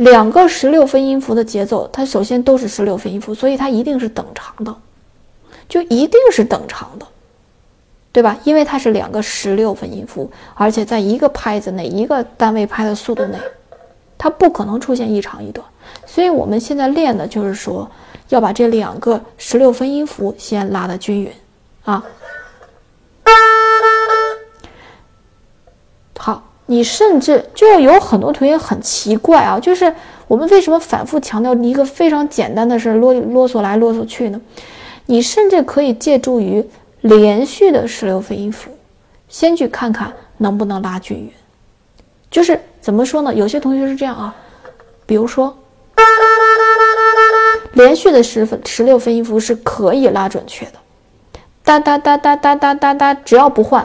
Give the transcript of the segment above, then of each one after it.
两个十六分音符的节奏，它首先都是十六分音符，所以它一定是等长的，就一定是等长的，对吧？因为它是两个十六分音符，而且在一个拍子内，一个单位拍的速度内，它不可能出现一长一短。所以我们现在练的就是说，要把这两个十六分音符先拉的均匀啊。好。你甚至就有很多同学很奇怪啊，就是我们为什么反复强调一个非常简单的事，啰啰嗦来啰嗦去呢？你甚至可以借助于连续的十六分音符，先去看看能不能拉均匀。就是怎么说呢？有些同学是这样啊，比如说连续的十分十六分音符是可以拉准确的，哒哒哒哒哒哒哒哒，只要不换。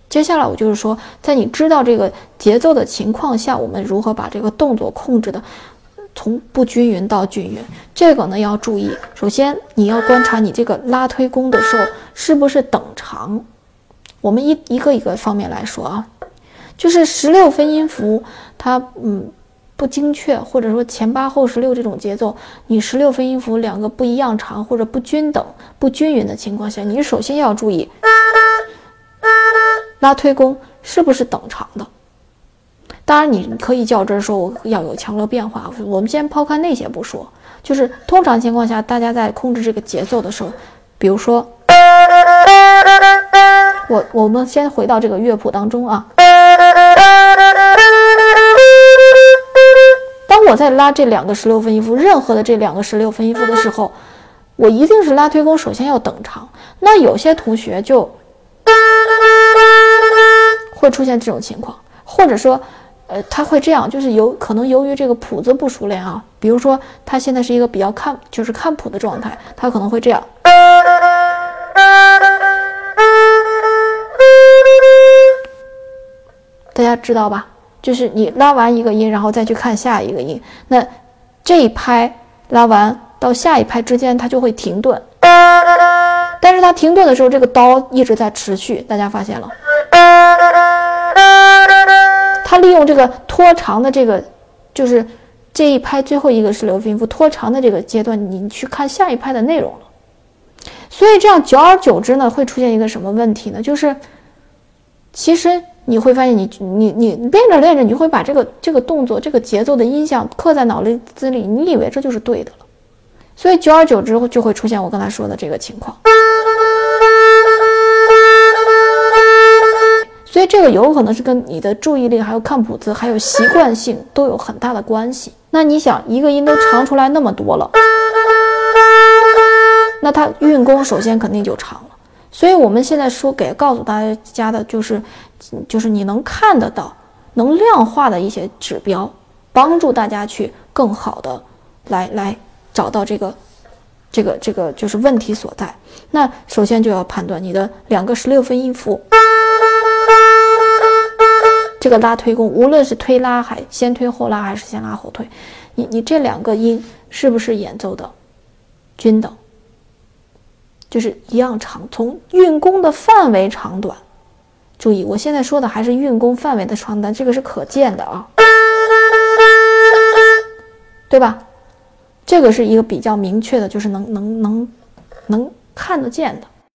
接下来我就是说，在你知道这个节奏的情况下，我们如何把这个动作控制的从不均匀到均匀？这个呢要注意。首先，你要观察你这个拉推弓的时候是不是等长。我们一一个一个方面来说啊，就是十六分音符，它嗯不精确，或者说前八后十六这种节奏，你十六分音符两个不一样长或者不均等、不均匀的情况下，你首先要注意。拉推弓是不是等长的？当然，你可以较真说我要有强弱变化。我们先抛开那些不说，就是通常情况下，大家在控制这个节奏的时候，比如说，我我们先回到这个乐谱当中啊。当我在拉这两个十六分音符，任何的这两个十六分音符的时候，我一定是拉推弓，首先要等长。那有些同学就。会出现这种情况，或者说，呃，他会这样，就是由可能由于这个谱子不熟练啊，比如说他现在是一个比较看就是看谱的状态，他可能会这样，大家知道吧？就是你拉完一个音，然后再去看下一个音，那这一拍拉完到下一拍之间，它就会停顿，但是它停顿的时候，这个刀一直在持续，大家发现了？他利用这个拖长的这个，就是这一拍最后一个是六分音符拖长的这个阶段，你去看下一拍的内容了。所以这样久而久之呢，会出现一个什么问题呢？就是其实你会发现，你你你练着练着，你会把这个这个动作、这个节奏的音像刻在脑子里，你以为这就是对的了。所以久而久之就会出现我刚才说的这个情况。所以这个有可能是跟你的注意力、还有看谱子、还有习惯性 都有很大的关系。那你想，一个音都长出来那么多了，那它运弓首先肯定就长了。所以我们现在说给告诉大家的就是，就是你能看得到、能量化的一些指标，帮助大家去更好的来来找到这个这个这个就是问题所在。那首先就要判断你的两个十六分音符。这个拉推弓，无论是推拉还先推后拉，还是先拉后推，你你这两个音是不是演奏的均等？就是一样长，从运弓的范围长短，注意，我现在说的还是运弓范围的长短，这个是可见的啊，对吧？这个是一个比较明确的，就是能能能能看得见的。